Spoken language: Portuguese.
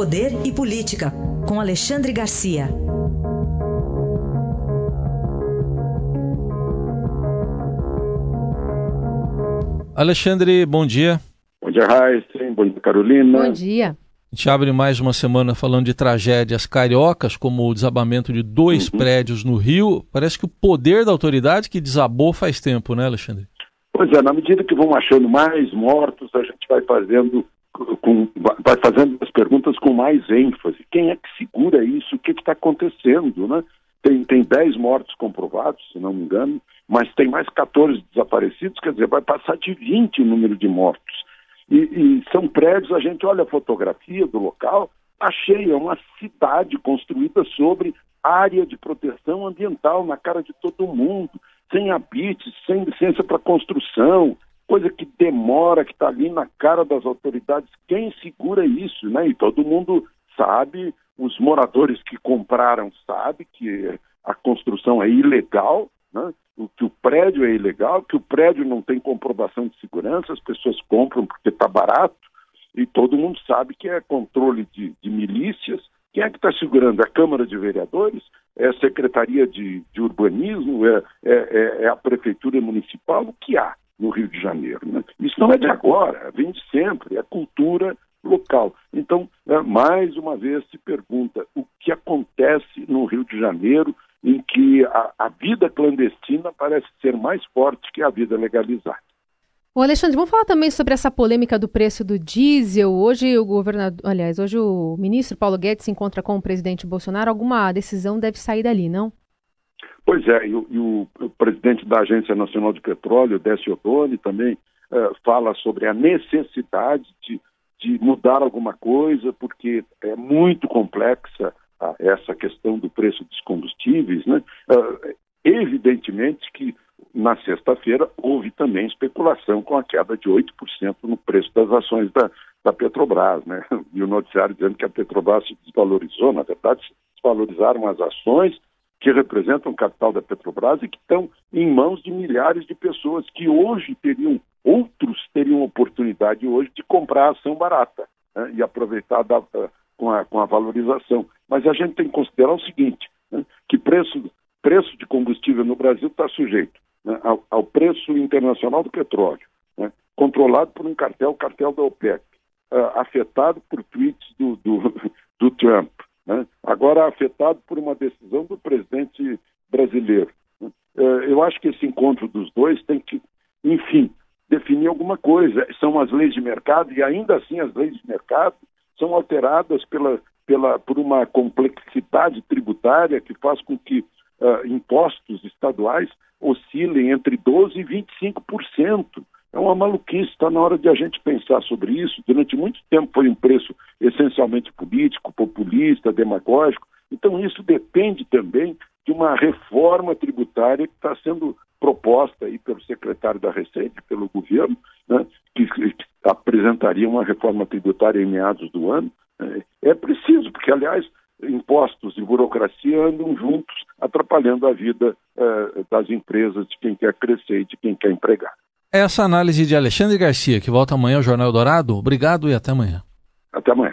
Poder e Política, com Alexandre Garcia. Alexandre, bom dia. Bom dia, Raíssa. Bom dia, Carolina. Bom dia. A gente abre mais uma semana falando de tragédias cariocas, como o desabamento de dois uhum. prédios no Rio. Parece que o poder da autoridade que desabou faz tempo, né, Alexandre? Pois é, na medida que vão achando mais mortos, a gente vai fazendo com, vai fazendo perguntas com mais ênfase. Quem é que segura isso? O que está acontecendo, né? Tem, tem 10 mortos comprovados, se não me engano, mas tem mais 14 desaparecidos, quer dizer, vai passar de 20 o número de mortos. E, e são prédios, a gente olha a fotografia do local, achei é uma cidade construída sobre área de proteção ambiental na cara de todo mundo, sem habites, sem licença para construção, coisa que demora, que está ali na cara das autoridades. Quem segura isso, né? E todo mundo sabe, os moradores que compraram sabem que a construção é ilegal, né? que o prédio é ilegal, que o prédio não tem comprovação de segurança, as pessoas compram porque está barato, e todo mundo sabe que é controle de, de milícias. Quem é que está segurando? A Câmara de Vereadores? É a Secretaria de, de Urbanismo? É, é, é, é, a Prefeitura Municipal? O que há no Rio de Janeiro? Né? Isso não é de agora, vem de sempre, é cultura local. Então, é, mais uma vez se pergunta o que acontece no Rio de Janeiro em que a, a vida clandestina parece ser mais forte que a vida legalizada. O Alexandre, vamos falar também sobre essa polêmica do preço do diesel. Hoje o governador, aliás, hoje o ministro Paulo Guedes se encontra com o presidente Bolsonaro. Alguma decisão deve sair dali, não? Pois é, e, o, e o, presidente da Agência Nacional de Petróleo, Décio Ottoni, também uh, fala sobre a necessidade de, de mudar alguma coisa, porque é muito complexa essa questão do preço dos combustíveis, né? Uh, evidentemente que na sexta-feira houve também especulação com a queda de 8% no preço das ações da, da Petrobras, né? E o noticiário dizendo que a Petrobras se desvalorizou, na verdade, se desvalorizaram as ações que representam o capital da Petrobras e que estão em mãos de milhares de pessoas que hoje teriam, outros teriam oportunidade hoje de comprar ação barata né? e aproveitar da, com a, com a valorização. Mas a gente tem que considerar o seguinte, né, que preço, preço de combustível no Brasil está sujeito né, ao, ao, preço internacional do petróleo, né, controlado por um cartel, cartel da OPEP, uh, afetado por tweets do, do, do Trump, né, agora afetado por uma decisão do presidente brasileiro. Uh, eu acho que esse encontro dos dois tem que, enfim, definir alguma coisa. São as leis de mercado e ainda assim as leis de mercado são alteradas pela, pela, por uma complexidade tributária que faz com que uh, impostos estaduais oscilem entre 12% e 25%. É uma maluquice, está na hora de a gente pensar sobre isso. Durante muito tempo foi um preço essencialmente político, populista, demagógico. Então, isso depende também de uma reforma tributária que está sendo proposta aí pelo secretário da Receita, pelo governo, né, que, apresentaria uma reforma tributária em meados do ano. Né. É preciso, porque, aliás, impostos e burocracia andam juntos, atrapalhando a vida eh, das empresas, de quem quer crescer e de quem quer empregar. Essa análise de Alexandre Garcia, que volta amanhã ao Jornal Dourado. Obrigado e até amanhã. Até amanhã.